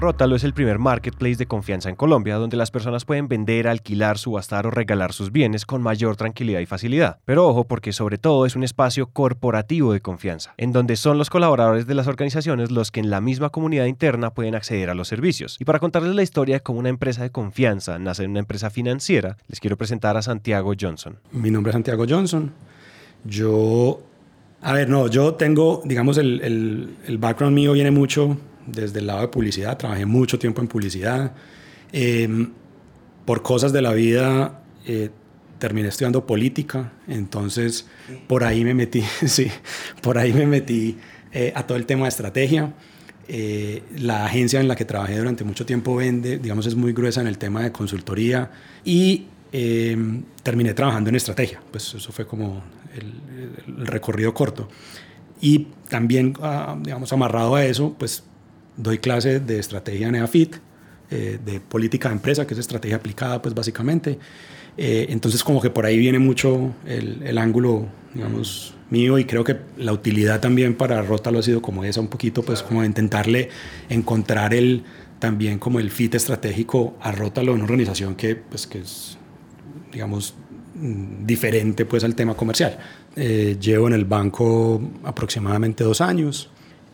Rótalo es el primer marketplace de confianza en Colombia donde las personas pueden vender, alquilar, subastar o regalar sus bienes con mayor tranquilidad y facilidad. Pero ojo porque sobre todo es un espacio corporativo de confianza, en donde son los colaboradores de las organizaciones los que en la misma comunidad interna pueden acceder a los servicios. Y para contarles la historia de cómo una empresa de confianza nace en una empresa financiera, les quiero presentar a Santiago Johnson. Mi nombre es Santiago Johnson. Yo, a ver, no, yo tengo, digamos, el, el, el background mío viene mucho desde el lado de publicidad, trabajé mucho tiempo en publicidad. Em, por cosas de la vida eh, terminé estudiando política, entonces por ahí me metí, sí, por ahí me metí eh, a todo el tema de estrategia. Eh, la agencia en la que trabajé durante mucho tiempo vende, digamos, es muy gruesa en el tema de consultoría y em, terminé trabajando en estrategia. Pues eso fue como el, el recorrido corto. Y también, ah, digamos, amarrado a eso, pues doy clases de estrategia en EAFIT, eh, de política de empresa, que es estrategia aplicada, pues básicamente. Eh, entonces, como que por ahí viene mucho el, el, ángulo, digamos, mío y creo que la utilidad también para Rótalo ha sido como esa, un poquito, pues como intentarle encontrar el, también como el fit estratégico a Rótalo en una organización que, pues, que es, digamos, mm, diferente pues al tema comercial. Eh, llevo en el banco aproximadamente dos años.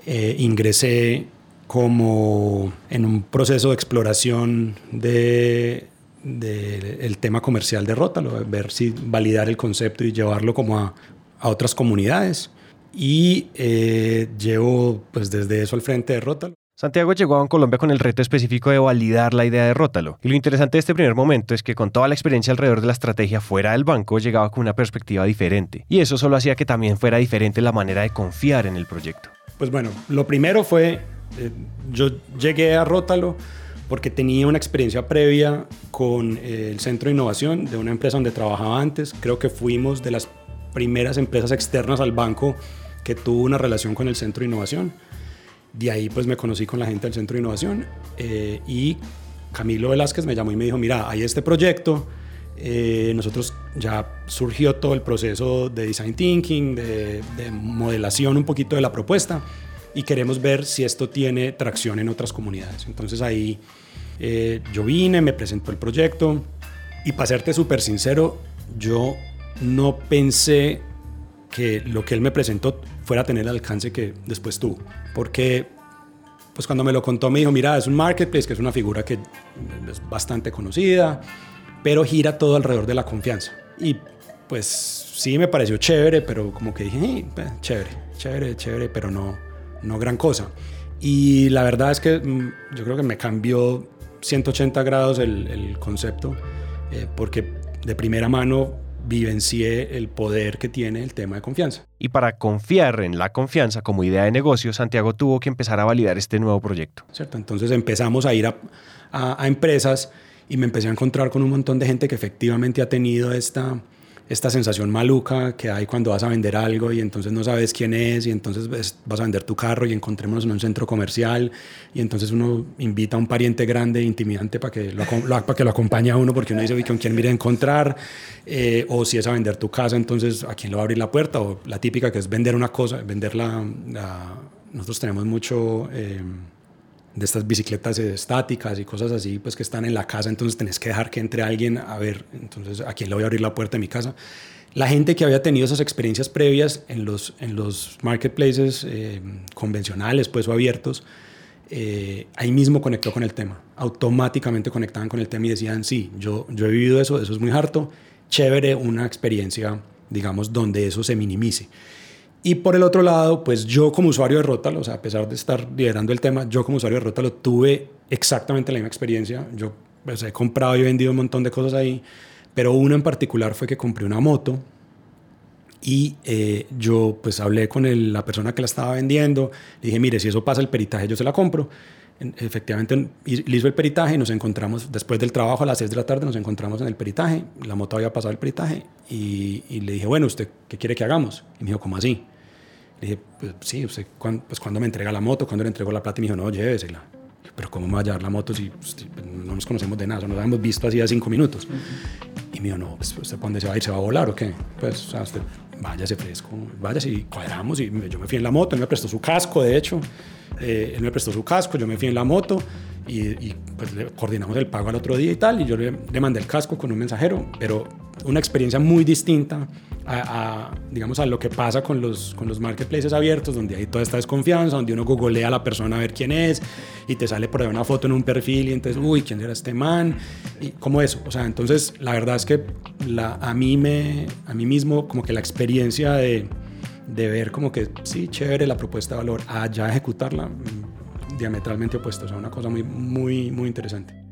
Eh, ingresé como en un proceso de exploración de, de el tema comercial de Rótalo, ver si validar el concepto y llevarlo como a, a otras comunidades. Y eh, llevo pues desde eso al frente de Rótalo. Santiago llegó a Colombia con el reto específico de validar la idea de Rótalo. Y lo interesante de este primer momento es que con toda la experiencia alrededor de la estrategia fuera del banco llegaba con una perspectiva diferente. Y eso solo hacía que también fuera diferente la manera de confiar en el proyecto. Pues bueno, lo primero fue eh, yo llegué a Rótalo porque tenía una experiencia previa con eh, el Centro de Innovación de una empresa donde trabajaba antes. Creo que fuimos de las primeras empresas externas al banco que tuvo una relación con el Centro de Innovación. De ahí pues me conocí con la gente del Centro de Innovación eh, y Camilo Velázquez me llamó y me dijo, mira, hay este proyecto, eh, nosotros ya surgió todo el proceso de design thinking, de, de modelación un poquito de la propuesta y queremos ver si esto tiene tracción en otras comunidades. Entonces ahí eh, yo vine, me presentó el proyecto y para serte súper sincero, yo no pensé que lo que él me presentó fuera a tener el alcance que después tuvo. Porque pues cuando me lo contó me dijo, mira, es un marketplace, que es una figura que es bastante conocida, pero gira todo alrededor de la confianza. Y pues sí me pareció chévere, pero como que dije, chévere, chévere, chévere, pero no, no gran cosa. Y la verdad es que mm, yo creo que me cambió 180 grados el, el concepto, eh, porque de primera mano vivencié el poder que tiene el tema de confianza. Y para confiar en la confianza como idea de negocio, Santiago tuvo que empezar a validar este nuevo proyecto. ¿Cierto? Entonces empezamos a ir a, a, a empresas y me empecé a encontrar con un montón de gente que efectivamente ha tenido esta, esta sensación maluca que hay cuando vas a vender algo y entonces no sabes quién es y entonces vas a vender tu carro y encontrémonos en un centro comercial y entonces uno invita a un pariente grande, intimidante, para que lo, para que lo acompañe a uno porque uno dice, ¿con quién mire a encontrar? Eh, o si es a vender tu casa, entonces ¿a quién le va a abrir la puerta? O la típica que es vender una cosa, vender la... la nosotros tenemos mucho... Eh, de estas bicicletas estáticas y cosas así, pues que están en la casa, entonces tenés que dejar que entre alguien a ver, entonces a quién le voy a abrir la puerta de mi casa. La gente que había tenido esas experiencias previas en los, en los marketplaces eh, convencionales pues, o abiertos, eh, ahí mismo conectó con el tema. Automáticamente conectaban con el tema y decían, sí, yo, yo he vivido eso, eso es muy harto, chévere una experiencia, digamos, donde eso se minimice. Y por el otro lado, pues yo como usuario de Rótalo, o sea, a pesar de estar liderando el tema, yo como usuario de Rótalo tuve exactamente la misma experiencia. Yo pues, he comprado y vendido un montón de cosas ahí, pero una en particular fue que compré una moto y eh, yo pues hablé con la persona que la estaba vendiendo, le dije, mire, si eso pasa el peritaje, yo se la compro. Efectivamente, le hizo el peritaje y nos encontramos, después del trabajo a las 6 de la tarde, nos encontramos en el peritaje, la moto había pasado el peritaje y, le dije, bueno, ¿usted qué quiere que hagamos? Y me dijo, ¿cómo así? Le dije, pues sí, usted, pues cuando me entrega la moto, cuando le entregó la plata, y me dijo, no, llévesela. Pero ¿cómo me va a llevar la moto si pues, no nos conocemos de nada? no nos hemos visto así a cinco minutos. Y me dijo, no, pues, ¿usted para dónde se va a ir? ¿Se va a volar o qué? Pues, o sea, usted váyase fresco, váyase y cuadramos. Y yo me fui en la moto, él me prestó su casco, de hecho. Eh, él me prestó su casco, yo me fui en la moto y, pues le coordinamos el pago al otro día y tal. Y yo le, le mandé el casco con un mensajero, pero una experiencia muy distinta a, digamos, a lo que pasa con los, con los marketplaces abiertos, donde hay toda esta desconfianza, donde uno googlea a la persona a ver quién es y te sale por ahí una foto en un perfil y entonces, uy, ¿quién era este man? Y como eso, o sea, entonces la verdad es que la, a, mí me, a mí mismo como que la experiencia de, de ver como que sí, chévere la propuesta de valor, a ya ejecutarla, diametralmente opuesta, o sea, una cosa muy, muy, muy interesante.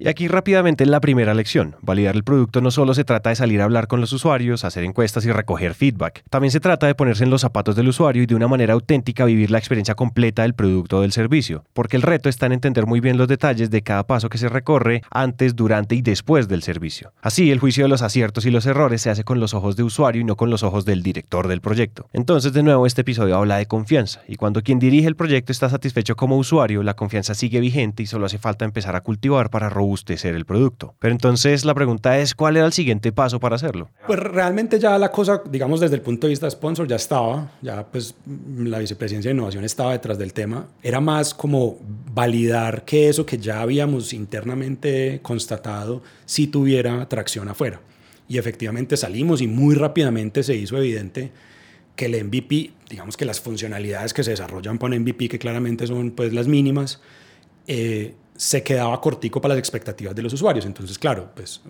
Y aquí rápidamente la primera lección. Validar el producto no solo se trata de salir a hablar con los usuarios, hacer encuestas y recoger feedback. También se trata de ponerse en los zapatos del usuario y de una manera auténtica vivir la experiencia completa del producto o del servicio. Porque el reto está en entender muy bien los detalles de cada paso que se recorre antes, durante y después del servicio. Así, el juicio de los aciertos y los errores se hace con los ojos de usuario y no con los ojos del director del proyecto. Entonces, de nuevo, este episodio habla de confianza. Y cuando quien dirige el proyecto está satisfecho como usuario, la confianza sigue vigente y solo hace falta empezar a cultivar para ser el producto. Pero entonces la pregunta es, ¿cuál era el siguiente paso para hacerlo? Pues realmente ya la cosa, digamos desde el punto de vista de sponsor, ya estaba, ya pues la vicepresidencia de innovación estaba detrás del tema. Era más como validar que eso que ya habíamos internamente constatado si tuviera tracción afuera. Y efectivamente salimos y muy rápidamente se hizo evidente que el MVP, digamos que las funcionalidades que se desarrollan para MVP, que claramente son pues las mínimas, eh, se quedaba cortico para las expectativas de los usuarios. Entonces, claro, pues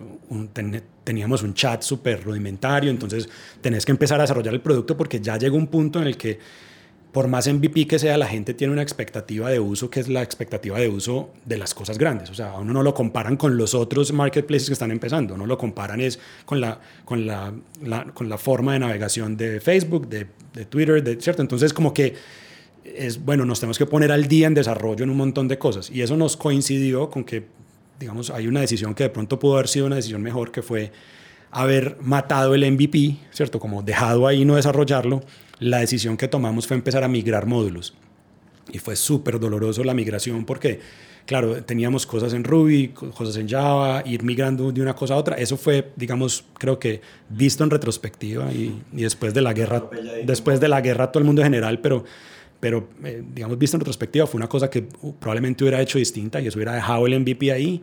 teníamos un chat súper rudimentario, entonces tenés que empezar a desarrollar el producto porque ya llegó un punto en el que, por más MVP que sea, la gente tiene una expectativa de uso que es la expectativa de uso de las cosas grandes. O sea, uno no lo comparan con los otros marketplaces que están empezando, no lo comparan es con la, con la, con la forma de navegación de Facebook, de, de Twitter, de, ¿cierto? Entonces, como que es, bueno, nos tenemos que poner al día en desarrollo en un montón de cosas. Y eso nos coincidió con que, digamos, hay una decisión que de pronto pudo haber sido una decisión mejor, que fue haber matado el MVP, ¿cierto? Como dejado ahí no desarrollarlo. La decisión que tomamos fue empezar a migrar módulos. Y fue súper doloroso la migración porque, claro, teníamos cosas en Ruby, cosas en Java, ir migrando de una cosa a otra. Eso fue, digamos, creo que visto en retrospectiva y, y después de la guerra, después de la guerra todo el mundo en general, pero pero, eh, digamos, visto en retrospectiva, fue una cosa que uh, probablemente hubiera hecho distinta y eso hubiera dejado el MVP ahí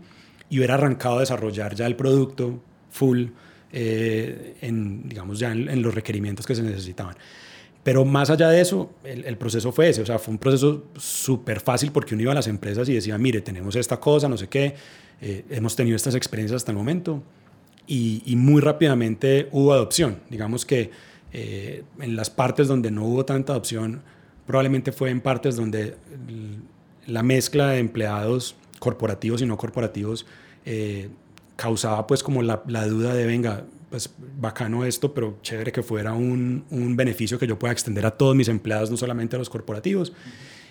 y hubiera arrancado a desarrollar ya el producto full, eh, en, digamos, ya en, los requerimientos que se necesitaban. Pero más allá de eso, el, proceso fue ese, o sea, fue un proceso súper fácil porque uno iba a las empresas y decía, mire, tenemos esta cosa, no sé qué, eh, hemos tenido estas experiencias hasta el momento y, y muy rápidamente hubo adopción. Digamos que en las partes donde no hubo tanta adopción, probablemente fue en partes donde la mezcla de empleados corporativos y no corporativos eh, causaba pues como la, duda de, venga, pues bacano esto, pero chévere que fuera un, beneficio que yo pueda extender a todos mis empleados, no solamente a los corporativos.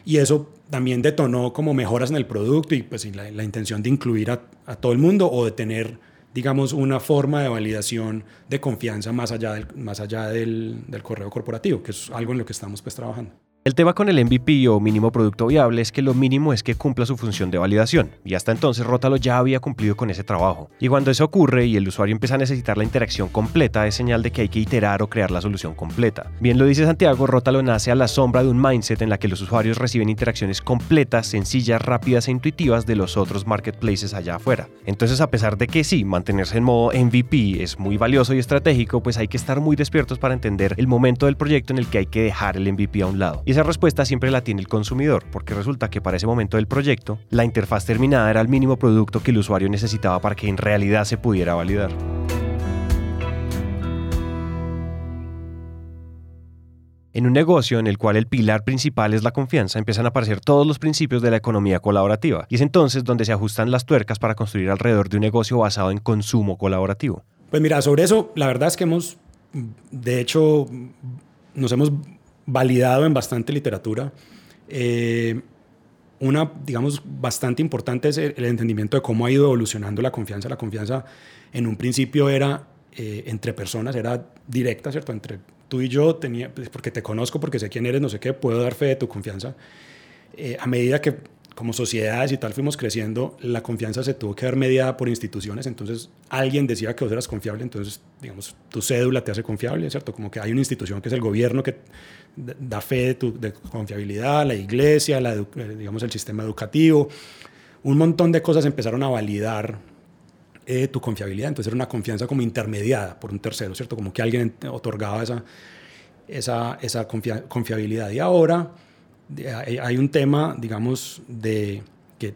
Y eso también detonó como mejoras en el producto y pues la, la intención de incluir a, todo el mundo o de tener, digamos, una forma de validación de confianza más allá del, más allá del, del correo corporativo, que es algo en lo que estamos pues trabajando. El tema con el MVP o mínimo producto viable es que lo mínimo es que cumpla su función de validación, y hasta entonces Rótalo ya había cumplido con ese trabajo. Y cuando eso ocurre y el usuario empieza a necesitar la interacción completa, es señal de que hay que iterar o crear la solución completa. Bien lo dice Santiago, Rótalo nace a la sombra de un mindset en la que los usuarios reciben interacciones completas, sencillas, rápidas e intuitivas de los otros marketplaces allá afuera. Entonces, a pesar de que sí, mantenerse en modo MVP es muy valioso y estratégico, pues hay que estar muy despiertos para entender el momento del proyecto en el que hay que dejar el MVP a un lado esa respuesta siempre la tiene el consumidor, porque resulta que para ese momento del proyecto, la interfaz terminada era el mínimo producto que el usuario necesitaba para que en realidad se pudiera validar.。。。En un negocio en el cual el pilar principal es la confianza, empiezan a aparecer todos los principios de la economía colaborativa, y es entonces donde se ajustan las tuercas para construir alrededor de un negocio basado en consumo colaborativo. Pues mira, sobre eso, la verdad es que hemos, de hecho, nos hemos validado en bastante literatura. Eh, una, digamos, bastante importante es el, entendimiento de cómo ha ido evolucionando la confianza. La confianza en un principio era eh, entre personas, era directa, ¿cierto? Entre tú y yo, tenía, pues, porque te conozco, porque sé quién eres, no sé qué, puedo dar fe de tu confianza. Eh, a medida que como sociedades y tal fuimos creciendo, la confianza se tuvo que ver mediada por instituciones, entonces alguien decía que vos eras confiable, entonces, digamos, tu cédula te hace confiable, ¿cierto? Como que hay una institución que es el gobierno que da fe de, tu, de confiabilidad, la iglesia, la, eh, digamos, el sistema educativo, un montón de cosas empezaron a validar eh, tu confiabilidad, entonces era una confianza como intermediada por un tercero, ¿cierto? Como que alguien otorgaba esa, esa, esa confiabilidad. Y ahora hay un tema, digamos, de que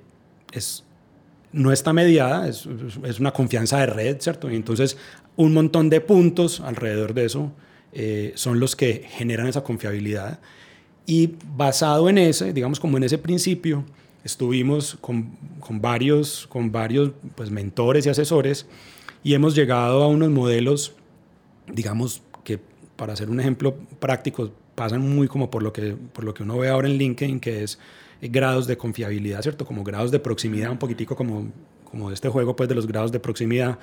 es, no está mediada, es, es, una confianza de red, ¿cierto? Y entonces un montón de puntos alrededor de eso eh, son los que generan esa confiabilidad. Y basado en ese, digamos, como en ese principio, estuvimos con, con varios, con varios pues, mentores y asesores y hemos llegado a unos modelos, digamos, que para hacer un ejemplo práctico, pasan muy como por lo que, por lo que uno ve ahora en LinkedIn, que es eh, grados de confiabilidad, ¿cierto? Como grados de proximidad, un poquitico como, como este juego, pues, de los grados de proximidad,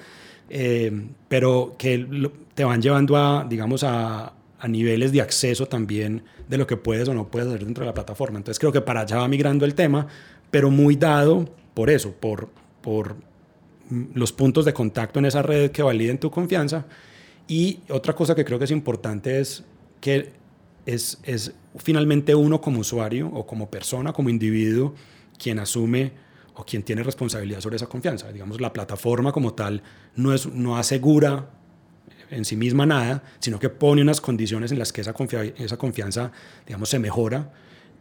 eh, pero que te van llevando a, digamos, a, a, niveles de acceso también de lo que puedes o no puedes hacer dentro de la plataforma. Entonces creo que para allá va migrando el tema, pero muy dado por eso, por, por los puntos de contacto en esa red que validen tu confianza. Y otra cosa que creo que es importante es que es, es finalmente uno como usuario o como persona, como individuo, quien asume o quien tiene responsabilidad sobre esa confianza. Digamos, la plataforma como tal no, es, no asegura en sí misma nada, sino que pone unas condiciones en las que esa, esa confianza, digamos, se mejora,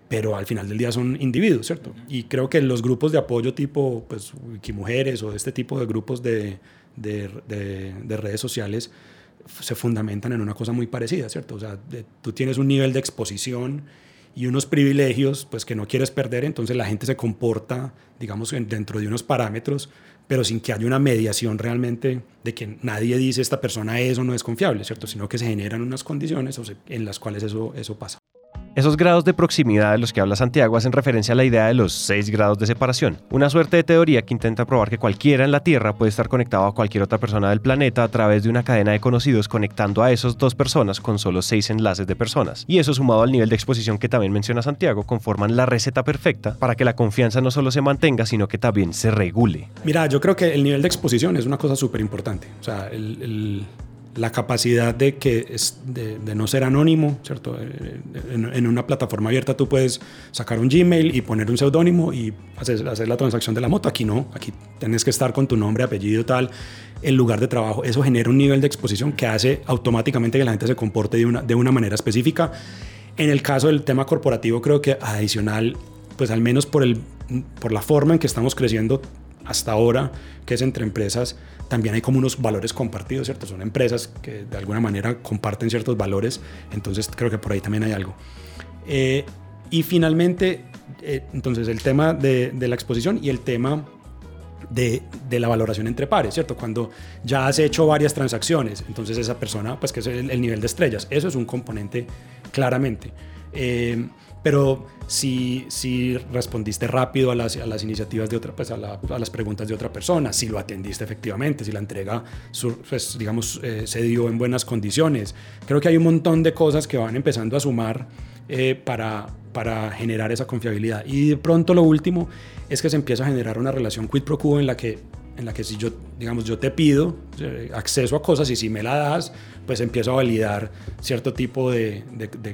pero al final del día son individuos, ¿cierto? Y creo que los grupos de apoyo tipo, pues, Wikimujeres o este tipo de grupos de, de, de redes sociales se fundamentan en una cosa muy parecida, ¿cierto? O sea, tú tienes un nivel de exposición y unos privilegios pues que no quieres perder, entonces la gente se comporta, digamos, dentro de unos parámetros, pero sin que haya una mediación realmente de que nadie dice esta persona es o no es confiable, ¿cierto? Sino que se generan unas condiciones en las cuales eso, eso pasa. Esos grados de proximidad de los que habla Santiago hacen referencia a la idea de los seis grados de separación, una suerte de teoría que intenta probar que cualquiera en la Tierra puede estar conectado a cualquier otra persona del planeta a través de una cadena de conocidos conectando a esos dos personas con solo seis enlaces de personas. Y eso sumado al nivel de exposición que también menciona Santiago conforman la receta perfecta para que la confianza no solo se mantenga, sino que también se regule. Mira, yo creo que el nivel de exposición es una cosa súper importante. O sea, el la capacidad de, que es de, no ser anónimo, ¿cierto? Eh, en, una plataforma abierta tú puedes sacar un Gmail y poner un seudónimo y hacer, la transacción de la moto. Aquí no, aquí tienes que estar con tu nombre, apellido, tal, el lugar de trabajo. Eso genera un nivel de exposición que hace automáticamente que la gente se comporte de una, de una manera específica. En el caso del tema corporativo, creo que adicional, pues al menos por, el, por la forma en que estamos creciendo hasta ahora, que es entre empresas, también hay como unos valores compartidos, ¿cierto? Son empresas que de alguna manera comparten ciertos valores, entonces creo que por ahí también hay algo. Eh, y finalmente, eh, entonces el tema de, la exposición y el tema de, la valoración entre pares, ¿cierto? Cuando ya has hecho varias transacciones, entonces esa persona, pues que es el, nivel de estrellas, eso es un componente claramente. Eh, pero si, si respondiste rápido a las, a las iniciativas de otra, pues a, las preguntas de otra persona, si lo atendiste efectivamente, si la entrega, pues, digamos, eh, se dio en buenas condiciones. Creo que hay un montón de cosas que van empezando a sumar eh, para, para generar esa confiabilidad. Y de pronto lo último es que se empieza a generar una relación quid pro quo en la que en la que si yo, digamos, yo te pido eh, acceso a cosas y si me la das, pues empiezo a validar cierto tipo de,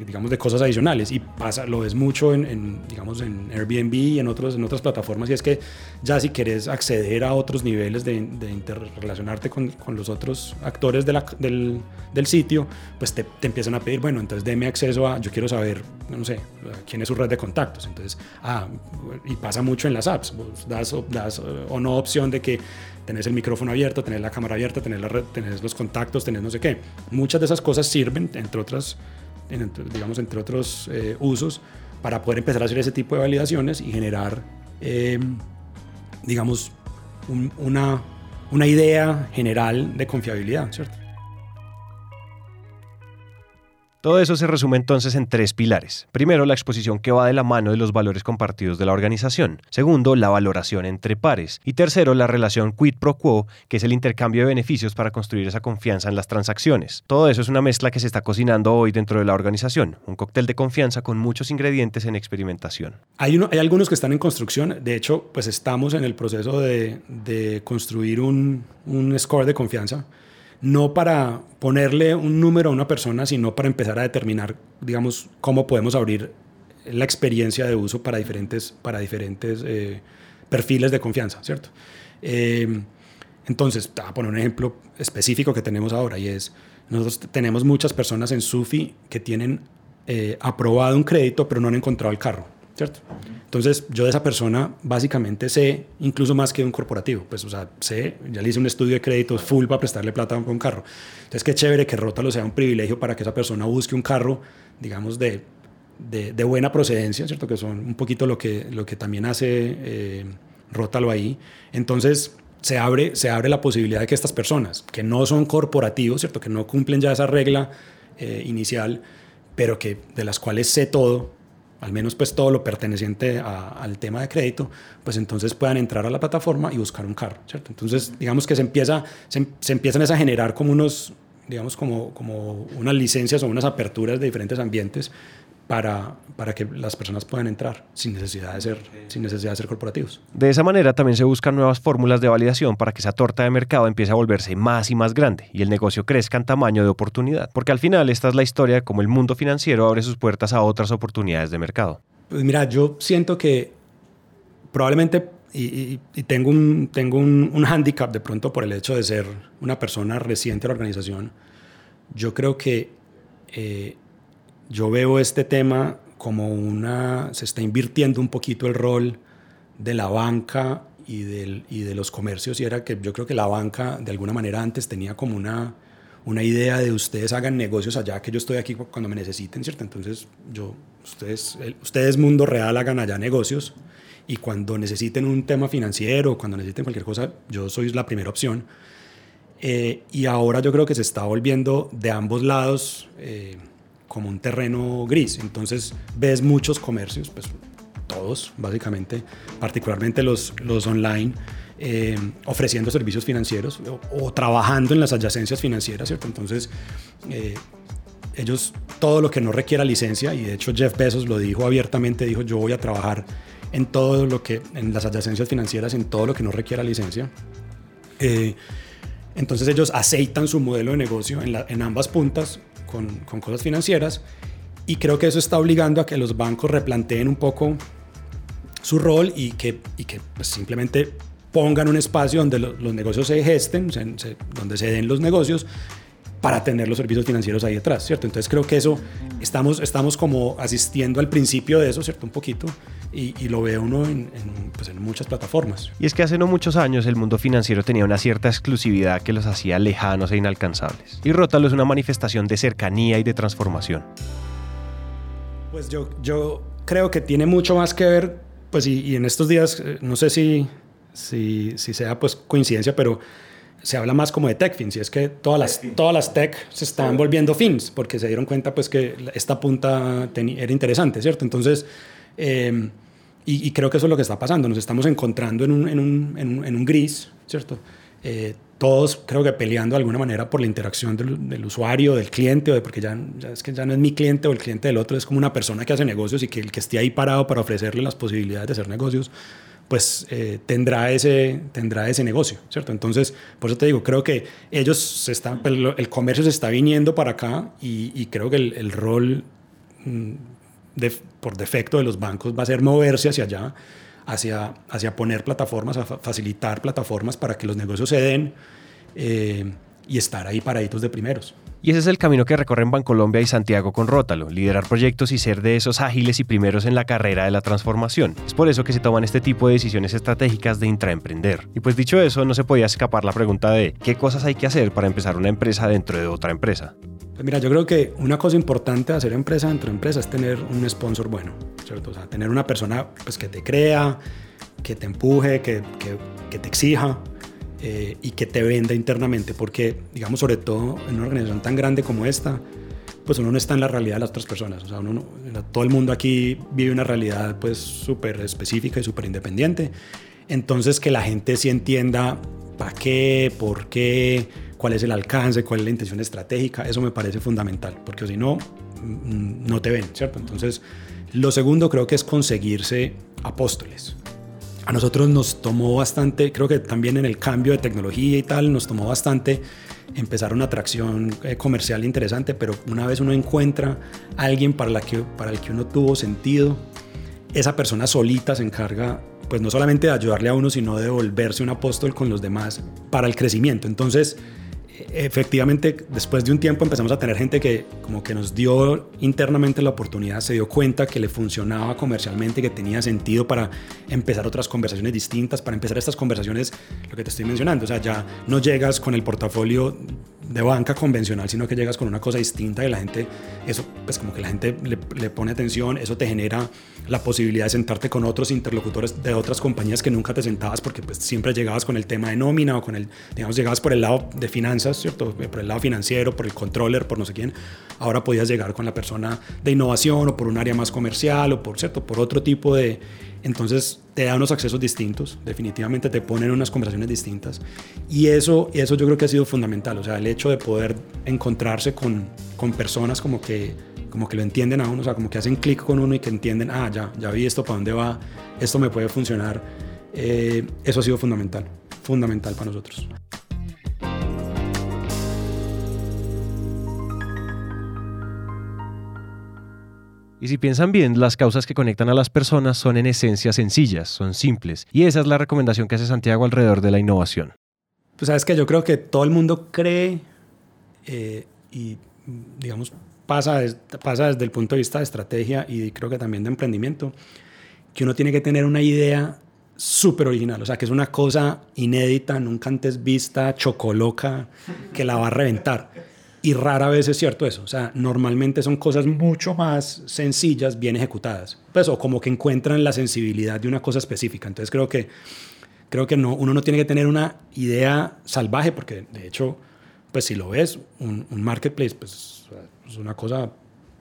digamos, de cosas adicionales. Y pasa, lo ves mucho en, digamos, en Airbnb y en, otros, en otras plataformas. Y es que ya si quieres acceder a otros niveles de, interrelacionarte con, con, los otros actores de la, del, del, sitio, pues te, te, empiezan a pedir, bueno, entonces deme acceso a, yo quiero saber, no sé, quién es su red de contactos. Entonces, ah, y pasa mucho en las apps. das, das o no opción de que tenés el micrófono abierto, tenés la cámara abierta, tenés, la red, tenés los contactos, tenés no sé qué. Muchas de esas cosas sirven, entre otras, digamos, entre otros eh, usos, para poder empezar a hacer ese tipo de validaciones y generar, eh, digamos, una idea general de confiabilidad, ¿cierto? Todo eso se resume entonces en tres pilares. Primero, la exposición que va de la mano de los valores compartidos de la organización. Segundo, la valoración entre pares. Y tercero, la relación quid pro quo, que es el intercambio de beneficios para construir esa confianza en las transacciones. Todo eso es una mezcla que se está cocinando hoy dentro de la organización, un cóctel de confianza con muchos ingredientes en experimentación. Hay, uno, hay algunos que están en construcción, de hecho, pues estamos en el proceso de, construir un score de confianza no para ponerle un número a una persona, sino para empezar a determinar, digamos, cómo podemos abrir la experiencia de uso para diferentes, para diferentes eh, perfiles de confianza, ¿cierto? Eh, entonces, voy a poner un ejemplo específico que tenemos ahora y es, nosotros tenemos muchas personas en Sufi que tienen eh, aprobado un crédito pero no han encontrado el carro. ¿Cierto? Entonces, yo de esa persona básicamente sé, incluso más que un corporativo, pues, o sea, sé, ya le hice un estudio de créditos full para prestarle plata a un carro. Entonces, qué chévere que Rótalo sea un privilegio para que esa persona busque un carro, digamos, de, de, buena procedencia, ¿cierto? Que son un poquito lo que, lo que también hace eh, Rótalo ahí. Entonces, se abre, se abre la posibilidad de que estas personas, que no son corporativos, ¿cierto? Que no cumplen ya esa regla eh, inicial, pero que de las cuales sé todo, al menos pues todo lo perteneciente al tema de crédito, pues entonces puedan entrar a la plataforma y buscar un carro, ¿cierto? Entonces, digamos que se, empieza, se, se empiezan a generar como unos, digamos, como, como unas licencias o unas aperturas de diferentes ambientes para, para que las personas puedan entrar sin necesidad, de ser, sin necesidad de ser corporativos. De esa manera también se buscan nuevas fórmulas de validación para que esa torta de mercado empiece a volverse más y más grande y el negocio crezca en tamaño de oportunidad. Porque al final esta es la historia de cómo el mundo financiero abre sus puertas a otras oportunidades de mercado. Pues mira, yo siento que probablemente, y, tengo, un, tengo un, un hándicap de pronto por el hecho de ser una persona reciente en la organización, yo creo que... Eh, yo veo este tema como una, se está invirtiendo un poquito el rol de la banca y, del, y de los comercios y era que yo creo que la banca de alguna manera antes tenía como una, una idea de ustedes hagan negocios allá, que yo estoy aquí cuando me necesiten, ¿cierto? Entonces, yo, ustedes, ustedes mundo real hagan allá negocios y cuando necesiten un tema financiero, cuando necesiten cualquier cosa, yo soy la primera opción. Eh, y ahora yo creo que se está volviendo de ambos lados. Eh, como un terreno gris. Entonces ves muchos comercios, pues todos básicamente, particularmente los, los online, eh, ofreciendo servicios financieros o, trabajando en las adyacencias financieras, ¿cierto? Entonces, eh, ellos, todo lo que no requiera licencia, y de hecho Jeff Bezos lo dijo abiertamente, dijo, yo voy a trabajar en todo lo que, en las adyacencias financieras, en todo lo que no requiera licencia. Eh, entonces ellos aceitan su modelo de negocio en, en ambas puntas con, con, cosas financieras y creo que eso está obligando a que los bancos replanteen un poco su rol y que, y que pues, simplemente pongan un espacio donde los negocios se gesten, donde se den los negocios para tener los servicios financieros ahí detrás, ¿cierto? Entonces creo que eso, estamos, estamos como asistiendo al principio de eso, ¿cierto? Un poquito, y, lo ve uno pues, en, muchas plataformas. Y es que hace no muchos años el mundo financiero tenía una cierta exclusividad que los hacía lejanos e inalcanzables. Y Rótalo es una manifestación de cercanía y de transformación. Pues yo, yo creo que tiene mucho más que ver, pues y, en estos días, eh, no sé si, si, si sea pues coincidencia, pero se habla más como de tech fins y es que todas las, todas las tech se están volviendo fins porque se dieron cuenta pues que esta punta era interesante, ¿cierto? Entonces, Em, y, creo que eso es lo que está pasando. Nos estamos encontrando en un, en un, en un, gris, ¿cierto? Eh, todos creo que peleando de alguna manera por la interacción del, usuario, del cliente, o porque ya, es que ya no es mi cliente o el cliente del otro, es como una persona que hace negocios y que el que esté ahí parado para ofrecerle las posibilidades de hacer negocios, pues eh, tendrá, ese, tendrá ese negocio, ¿cierto? Entonces, por eso te digo, creo que ellos se están, el, comercio se está viniendo para acá y, creo que el, el rol mm, por defecto de los bancos va a ser moverse hacia allá, hacia, hacia poner plataformas, a facilitar plataformas para que los negocios se den eh, y estar ahí paraditos de primeros. Y ese es el camino que recorren Bancolombia y Santiago con Rótalo, liderar proyectos y ser de esos ágiles y primeros en la carrera de la transformación. Es por eso que se toman este tipo de decisiones estratégicas de intraemprender. Y pues dicho eso, no se podía escapar la pregunta de ¿qué cosas hay que hacer para empezar una empresa dentro de otra empresa? Pues mira, yo creo que una cosa importante de hacer empresa dentro de empresa es tener un sponsor bueno, ¿cierto? O sea, tener una persona pues, que te crea, que te empuje, que, que, que te exija eh, y que te venda internamente, porque, digamos, sobre todo en una organización tan grande como esta, pues uno no está en la realidad de las otras personas. O sea, uno todo el mundo aquí vive una realidad pues súper específica y súper independiente. Entonces, que la gente sí entienda para qué, por qué, cuál es el alcance, cuál es la intención estratégica, eso me parece fundamental, porque si no, no te ven, ¿cierto? Entonces, lo segundo creo que es conseguirse apóstoles. A nosotros nos tomó bastante, creo que también en el cambio de tecnología y tal, nos tomó bastante empezar una atracción eh, comercial interesante, pero una vez uno encuentra a alguien para, la que, para el que uno tuvo sentido, esa persona solita se encarga pues no solamente de ayudarle a uno, sino de volverse un apóstol con los demás para el crecimiento. Entonces, efectivamente, después de un tiempo empezamos a tener gente que como que nos dio internamente la oportunidad, se dio cuenta que le funcionaba comercialmente, que tenía sentido para empezar otras conversaciones distintas, para empezar estas conversaciones, lo que te estoy mencionando. O sea, ya no llegas con el portafolio de banca convencional, sino que llegas con una cosa distinta y la gente, eso, pues como que la gente le, le, pone atención, eso te genera la posibilidad de sentarte con otros interlocutores de otras compañías que nunca te sentabas porque pues siempre llegabas con el tema de nómina o con el, digamos, llegabas por el lado de finanzas, ¿cierto? Por el lado financiero, por el controller, por no sé quién. Ahora podías llegar con la persona de innovación o por un área más comercial o por, ¿cierto? Por otro tipo de entonces te da unos accesos distintos, definitivamente te ponen unas conversaciones distintas. Y eso, eso yo creo que ha sido fundamental, o sea, el hecho de poder encontrarse con, con personas como que, como que lo entienden a uno, o sea, como que hacen clic con uno y que entienden, ah, ya, ya vi esto, para dónde va, esto me puede funcionar. Eh, eso ha sido fundamental, fundamental para nosotros. Y si piensan bien, las causas que conectan a las personas son en esencia sencillas, son simples. Y esa es la recomendación que hace Santiago alrededor de la innovación. Pues sabes que yo creo que todo el mundo cree eh, y, digamos, pasa, pasa desde el punto de vista de estrategia y creo que también de emprendimiento, que uno tiene que tener una idea súper original, o sea, que es una cosa inédita, nunca antes vista, chocoloca, que la va a reventar. Y rara vez es cierto eso. O sea, normalmente son cosas mucho más sencillas, bien ejecutadas. Pues, o como que encuentran la sensibilidad de una cosa específica. Entonces creo que, creo que no, uno no tiene que tener una idea salvaje, porque de hecho, pues si lo ves, un, marketplace, pues es una cosa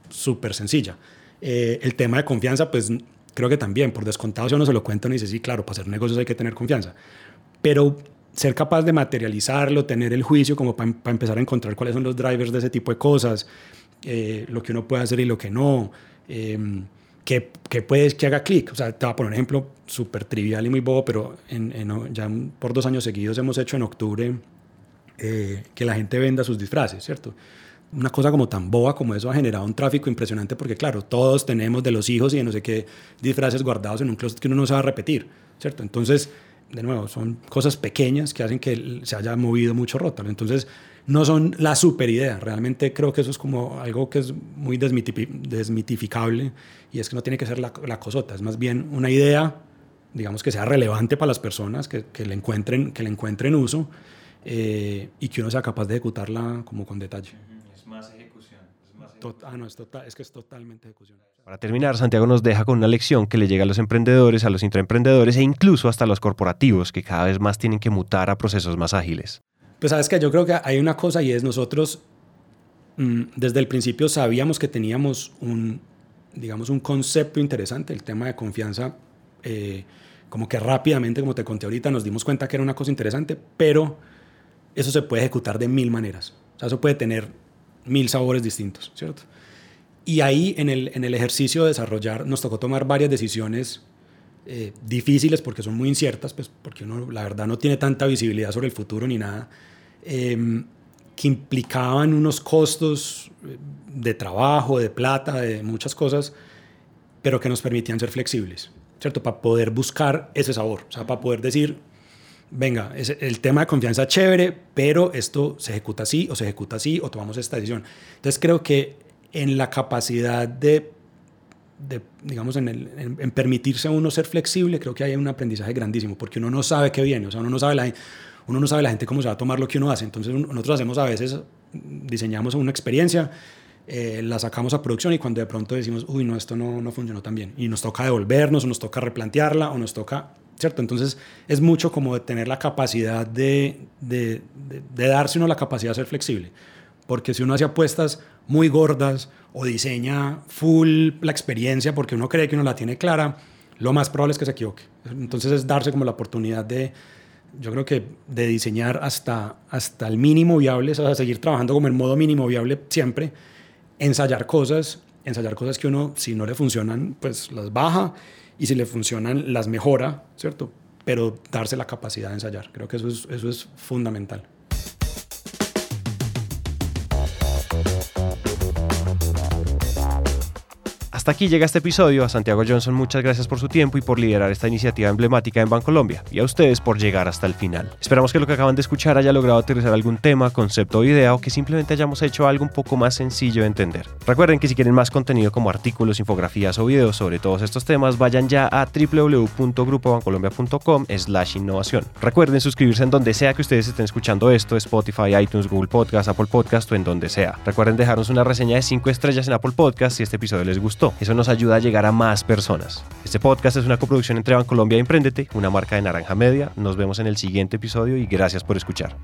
súper sencilla. Eh, el tema de confianza, pues creo que también, por descontado, si uno se lo cuenta, uno dice, sí, claro, para hacer negocios hay que tener confianza. Pero ser capaz de materializarlo, tener el juicio como para empezar a encontrar cuáles son los drivers de ese tipo de cosas, eh, lo que uno puede hacer y lo que no, eh, que, que, puedes que haga clic. O sea, te voy a poner un ejemplo súper trivial y muy bobo, pero en, ya por dos años seguidos hemos hecho en octubre eh, que la gente venda sus disfraces, ¿cierto? Una cosa como tan boba como eso ha generado un tráfico impresionante porque, claro, todos tenemos de los hijos y de no sé qué disfraces guardados en un closet que uno no sabe repetir, ¿cierto? Entonces, de nuevo, son cosas pequeñas que hacen que se haya movido mucho Rotor. Entonces, no son la super idea. Realmente creo que eso es como algo que es muy desmitificable y es que no tiene que ser la, la, cosota. Es más bien una idea, digamos, que sea relevante para las personas, que, que le, encuentren, que le encuentren uso eh, y que uno sea capaz de ejecutarla como con detalle. Ah, no, es, total, es que es totalmente ejecución. Para terminar, Santiago nos deja con una lección que le llega a los emprendedores, a los intraemprendedores e incluso hasta a los corporativos que cada vez más tienen que mutar a procesos más ágiles. Pues sabes que yo creo que hay una cosa y es nosotros mm, desde el principio sabíamos que teníamos un, digamos, un concepto interesante, el tema de confianza, eh, como que rápidamente, como te conté ahorita, nos dimos cuenta que era una cosa interesante, pero eso se puede ejecutar de mil maneras. O sea, eso puede tener mil sabores distintos, ¿cierto? Y ahí en el, en el ejercicio de desarrollar nos tocó tomar varias decisiones eh, difíciles porque son muy inciertas, pues porque uno la verdad no tiene tanta visibilidad sobre el futuro ni nada, em, que implicaban unos costos eh, de trabajo, de plata, de muchas cosas, pero que nos permitían ser flexibles, ¿cierto? Para poder buscar ese sabor, o sea, para poder decir, venga, es el tema de confianza chévere, pero esto se ejecuta así o se ejecuta así o tomamos esta decisión. Entonces creo que en la capacidad de, digamos, en, el, en, permitirse a uno ser flexible, creo que hay un aprendizaje grandísimo, porque uno no sabe qué viene, o sea, uno no sabe la, uno no sabe la gente cómo se va a tomar lo que uno hace. Entonces nosotros hacemos a veces, diseñamos una experiencia, eh, la sacamos a producción y cuando de pronto decimos, uy, no, esto no, no funcionó tan bien. Y nos toca devolvernos o nos toca replantearla o nos toca, ¿cierto? Entonces es mucho como de tener la capacidad de, de, de, darse uno la capacidad de ser flexible. Porque si uno hace apuestas muy gordas o diseña full la experiencia porque uno cree que uno la tiene clara, lo más probable es que se equivoque. Entonces es darse como la oportunidad de, yo creo que de diseñar hasta, hasta el mínimo viable, o sea, seguir trabajando como en modo mínimo viable siempre, ensayar cosas, ensayar cosas que uno, si no le funcionan, pues las baja y si le funcionan, las mejora, ¿cierto? Pero darse la capacidad de ensayar, creo que eso es, eso es fundamental. Hasta aquí llega este episodio. A Santiago Johnson muchas gracias por su tiempo y por liderar esta iniciativa emblemática en Bancolombia y a ustedes por llegar hasta el final. Esperamos que lo que acaban de escuchar haya logrado aterrizar algún tema, concepto o idea o que simplemente hayamos hecho algo un poco más sencillo de entender. Recuerden que si quieren más contenido como artículos, infografías o videos sobre todos estos temas, vayan ya a www.grupobancolombia.com slash innovación. Recuerden suscribirse en donde sea que ustedes estén escuchando esto, Spotify, iTunes, Google Podcast, Apple Podcast o en donde sea. Recuerden dejarnos una reseña de 5 estrellas en Apple Podcast si este episodio les gustó. Eso nos ayuda a llegar a más personas. Este podcast es una coproducción entre Bancolombia y Emprendete, una marca de Naranja Media. Nos vemos en el siguiente episodio y gracias por escuchar.